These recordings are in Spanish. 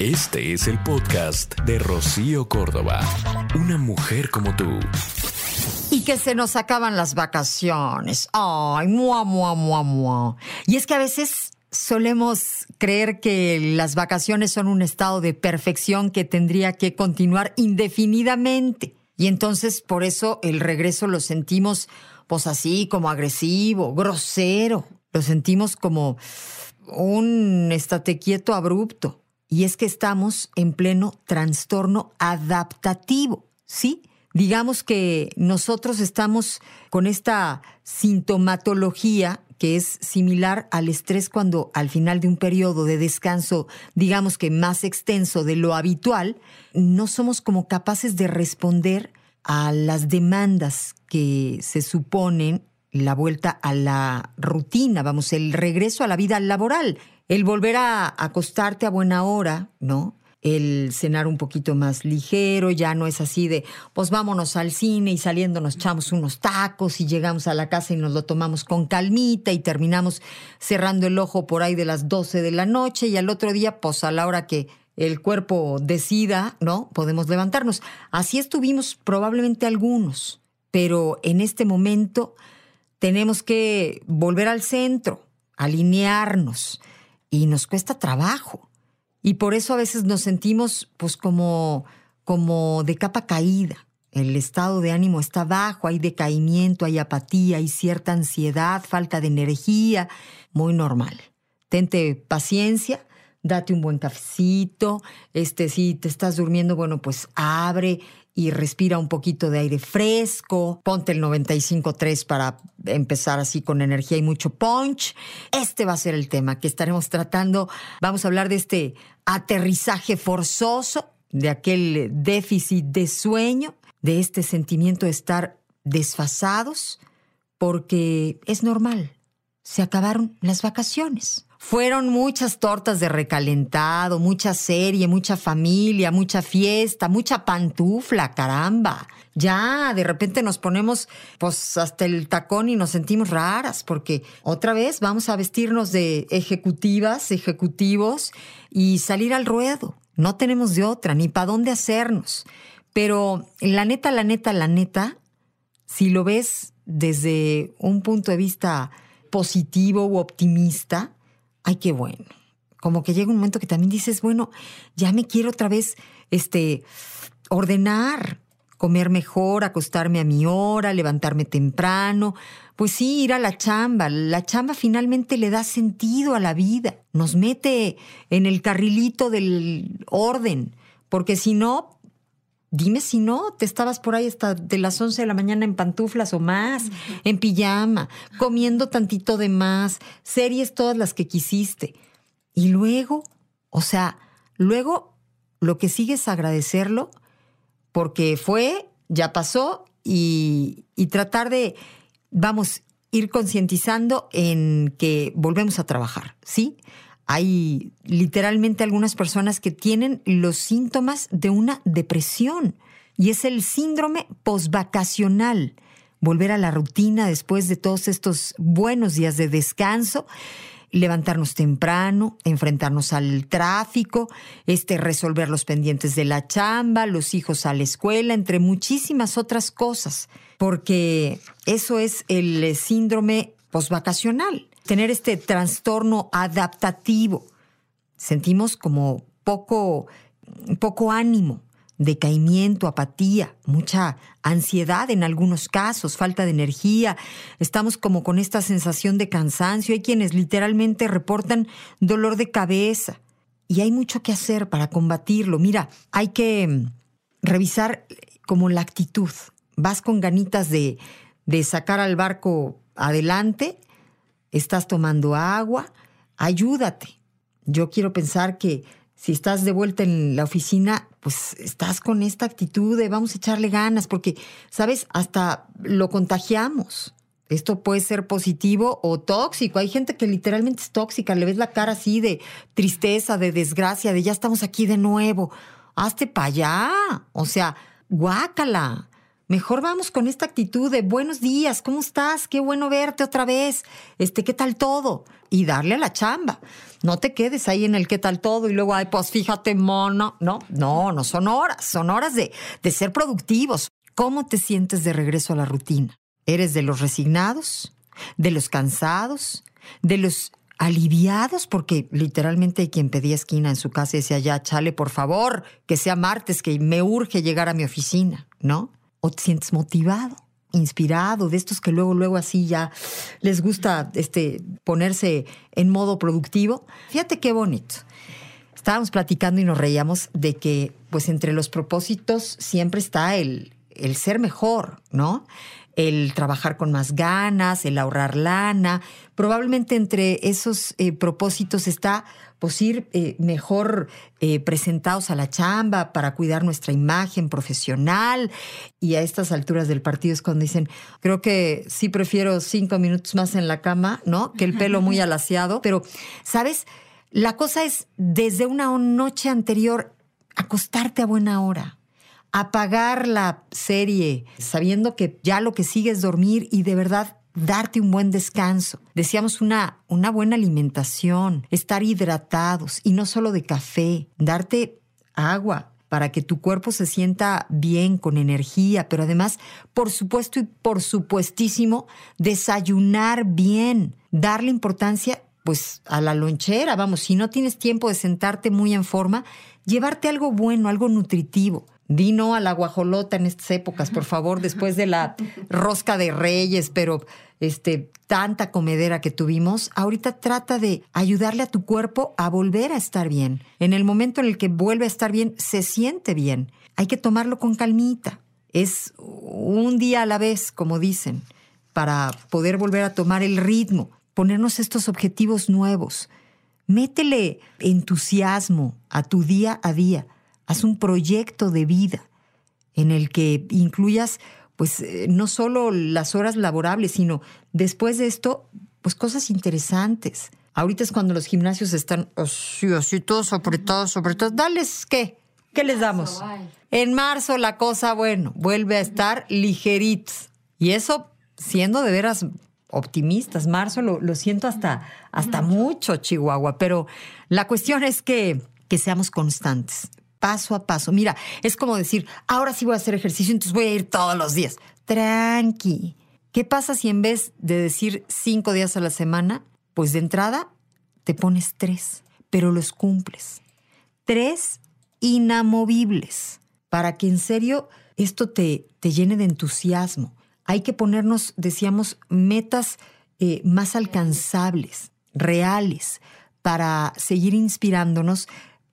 Este es el podcast de Rocío Córdoba. Una mujer como tú. Y que se nos acaban las vacaciones. Ay, mua, mua, mua, mua. Y es que a veces solemos creer que las vacaciones son un estado de perfección que tendría que continuar indefinidamente. Y entonces por eso el regreso lo sentimos pues así como agresivo, grosero. Lo sentimos como un estate quieto abrupto. Y es que estamos en pleno trastorno adaptativo, ¿sí? Digamos que nosotros estamos con esta sintomatología que es similar al estrés cuando al final de un periodo de descanso, digamos que más extenso de lo habitual, no somos como capaces de responder a las demandas que se suponen la vuelta a la rutina, vamos, el regreso a la vida laboral, el volver a acostarte a buena hora, ¿no? El cenar un poquito más ligero, ya no es así de, pues vámonos al cine y saliendo nos echamos unos tacos y llegamos a la casa y nos lo tomamos con calmita y terminamos cerrando el ojo por ahí de las 12 de la noche y al otro día, pues a la hora que el cuerpo decida, ¿no? Podemos levantarnos. Así estuvimos probablemente algunos, pero en este momento tenemos que volver al centro, alinearnos y nos cuesta trabajo. Y por eso a veces nos sentimos pues como, como de capa caída. El estado de ánimo está bajo, hay decaimiento, hay apatía, hay cierta ansiedad, falta de energía, muy normal. Tente paciencia, date un buen cafecito, este si te estás durmiendo, bueno, pues abre y respira un poquito de aire fresco, ponte el 95.3 para empezar así con energía y mucho punch. Este va a ser el tema que estaremos tratando. Vamos a hablar de este aterrizaje forzoso, de aquel déficit de sueño, de este sentimiento de estar desfasados, porque es normal, se acabaron las vacaciones. Fueron muchas tortas de recalentado, mucha serie, mucha familia, mucha fiesta, mucha pantufla, caramba. Ya, de repente nos ponemos pues hasta el tacón y nos sentimos raras porque otra vez vamos a vestirnos de ejecutivas, ejecutivos y salir al ruedo. No tenemos de otra, ni para dónde hacernos. Pero la neta, la neta, la neta, si lo ves desde un punto de vista positivo u optimista, ay, qué bueno. Como que llega un momento que también dices, bueno, ya me quiero otra vez, este, ordenar, comer mejor, acostarme a mi hora, levantarme temprano. Pues sí, ir a la chamba. La chamba finalmente le da sentido a la vida, nos mete en el carrilito del orden, porque si no, Dime si no, te estabas por ahí hasta de las 11 de la mañana en pantuflas o más, en pijama, comiendo tantito de más, series todas las que quisiste. Y luego, o sea, luego lo que sigue es agradecerlo porque fue, ya pasó y, y tratar de, vamos, ir concientizando en que volvemos a trabajar, ¿sí? Hay literalmente algunas personas que tienen los síntomas de una depresión y es el síndrome postvacacional. Volver a la rutina después de todos estos buenos días de descanso, levantarnos temprano, enfrentarnos al tráfico, este resolver los pendientes de la chamba, los hijos a la escuela, entre muchísimas otras cosas, porque eso es el síndrome postvacacional tener este trastorno adaptativo. Sentimos como poco, poco ánimo, decaimiento, apatía, mucha ansiedad en algunos casos, falta de energía. Estamos como con esta sensación de cansancio. Hay quienes literalmente reportan dolor de cabeza. Y hay mucho que hacer para combatirlo. Mira, hay que mm, revisar como la actitud. Vas con ganitas de, de sacar al barco adelante estás tomando agua, ayúdate. Yo quiero pensar que si estás de vuelta en la oficina, pues estás con esta actitud de vamos a echarle ganas, porque, sabes, hasta lo contagiamos. Esto puede ser positivo o tóxico. Hay gente que literalmente es tóxica, le ves la cara así de tristeza, de desgracia, de ya estamos aquí de nuevo. Hazte para allá. O sea, guácala. Mejor vamos con esta actitud de buenos días, ¿cómo estás? Qué bueno verte otra vez. Este, ¿qué tal todo? Y darle a la chamba. No te quedes ahí en el qué tal todo y luego, ay, pues fíjate, mono. No, no, no son horas, son horas de, de ser productivos. ¿Cómo te sientes de regreso a la rutina? ¿Eres de los resignados? ¿De los cansados? ¿De los aliviados? Porque literalmente hay quien pedía esquina en su casa y decía, ya, chale, por favor, que sea martes, que me urge llegar a mi oficina, ¿no? ¿O te sientes motivado? inspirado, de estos que luego, luego así ya les gusta este, ponerse en modo productivo. Fíjate qué bonito. Estábamos platicando y nos reíamos de que, pues, entre los propósitos siempre está el, el ser mejor, ¿no? El trabajar con más ganas, el ahorrar lana. Probablemente entre esos eh, propósitos está pues ir eh, mejor eh, presentados a la chamba para cuidar nuestra imagen profesional. Y a estas alturas del partido es cuando dicen, creo que sí prefiero cinco minutos más en la cama, ¿no? Que el pelo muy alaciado. Pero, ¿sabes? La cosa es desde una noche anterior acostarte a buena hora apagar la serie sabiendo que ya lo que sigue es dormir y de verdad darte un buen descanso. Decíamos una, una buena alimentación, estar hidratados y no solo de café, darte agua para que tu cuerpo se sienta bien, con energía, pero además, por supuesto y por supuestísimo, desayunar bien, darle importancia pues a la lonchera, vamos, si no tienes tiempo de sentarte muy en forma, llevarte algo bueno, algo nutritivo. Dino a la guajolota en estas épocas, por favor, después de la rosca de reyes, pero este, tanta comedera que tuvimos, ahorita trata de ayudarle a tu cuerpo a volver a estar bien. En el momento en el que vuelve a estar bien, se siente bien. Hay que tomarlo con calmita. Es un día a la vez, como dicen, para poder volver a tomar el ritmo, ponernos estos objetivos nuevos. Métele entusiasmo a tu día a día Haz un proyecto de vida en el que incluyas, pues, eh, no solo las horas laborables, sino después de esto, pues, cosas interesantes. Ahorita es cuando los gimnasios están así, así, todos apretados, apretados. Dales, ¿qué? ¿Qué les damos? En marzo la cosa, bueno, vuelve a estar ligeritos. Y eso, siendo de veras optimistas, marzo lo, lo siento hasta, hasta mucho, Chihuahua. Pero la cuestión es que, que seamos constantes paso a paso. Mira, es como decir, ahora sí voy a hacer ejercicio, entonces voy a ir todos los días. Tranqui. ¿Qué pasa si en vez de decir cinco días a la semana, pues de entrada te pones tres, pero los cumples? Tres inamovibles para que en serio esto te, te llene de entusiasmo. Hay que ponernos, decíamos, metas eh, más alcanzables, reales, para seguir inspirándonos,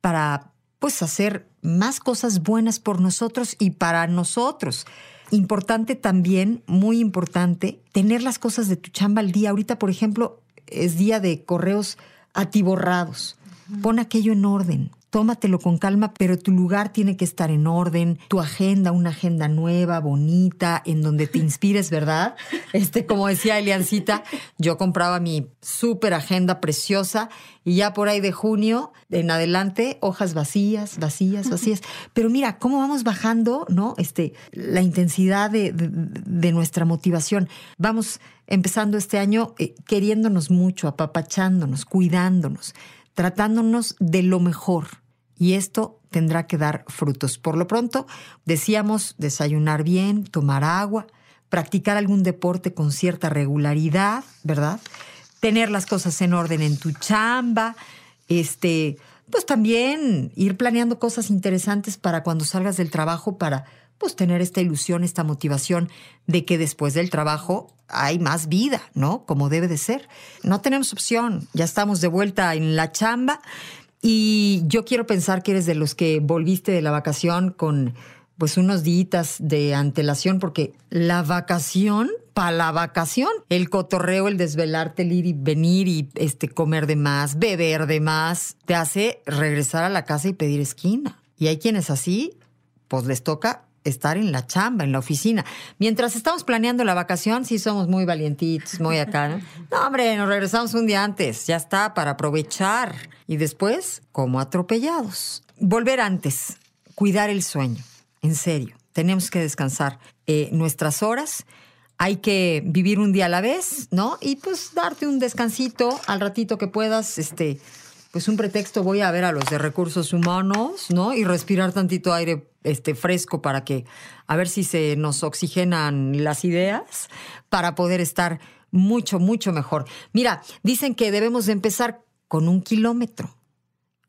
para pues hacer más cosas buenas por nosotros y para nosotros. Importante también, muy importante, tener las cosas de tu chamba al día. Ahorita, por ejemplo, es día de correos atiborrados. Pon aquello en orden tómatelo con calma, pero tu lugar tiene que estar en orden, tu agenda, una agenda nueva, bonita, en donde te inspires, ¿verdad? Este, como decía Eliancita, yo compraba mi súper agenda preciosa y ya por ahí de junio en adelante, hojas vacías, vacías, vacías. Pero mira, cómo vamos bajando, ¿no? Este, la intensidad de, nuestra motivación. Vamos empezando este año eh, queriéndonos mucho, apapachándonos, cuidándonos tratándonos de lo mejor. Y esto tendrá que dar frutos. Por lo pronto, decíamos desayunar bien, tomar agua, practicar algún deporte con cierta regularidad, ¿verdad? Tener las cosas en orden en tu chamba, este, pues también ir planeando cosas interesantes para cuando salgas del trabajo para pues tener esta ilusión, esta motivación de que después del trabajo hay más vida, ¿no? Como debe de ser. No tenemos opción, ya estamos de vuelta en la chamba y yo quiero pensar que eres de los que volviste de la vacación con pues unos días de antelación porque la vacación para la vacación, el cotorreo, el desvelarte, el ir y venir y este comer de más, beber de más, te hace regresar a la casa y pedir esquina. Y hay quienes así, pues les toca estar en la chamba, en la oficina. Mientras estamos planeando la vacación, sí somos muy valientitos, muy acá. ¿no? hombre, nos regresamos un día antes, ya está, para aprovechar. Y después, como atropellados. Volver antes, cuidar el sueño, en serio. Tenemos que descansar. eh, nuestras horas. Hay que vivir un día a la vez, ¿no? Y pues darte un descansito al ratito que puedas, este, pues un pretexto voy a ver a los de recursos humanos, ¿no? Y respirar tantito aire este, fresco para que, a ver si se nos oxigenan las ideas para poder estar mucho, mucho mejor. Mira, dicen que debemos de empezar con un kilómetro,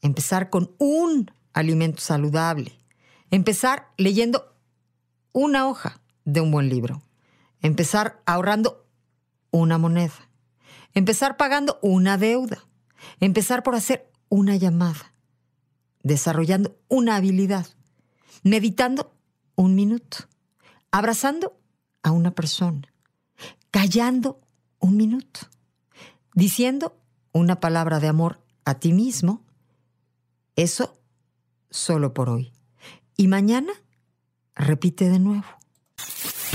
empezar con un alimento saludable, empezar leyendo una hoja de un buen libro, empezar ahorrando una moneda, empezar pagando una deuda, empezar por hacer una llamada, desarrollando una habilidad, meditando un minuto, abrazando a una persona, callando un minuto, diciendo una palabra de amor a ti mismo, eso solo por hoy. Y mañana repite de nuevo.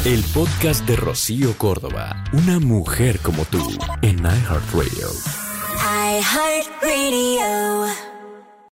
El podcast de Rocío Córdoba, una mujer como tú, en iHeartRadio. iHeartRadio.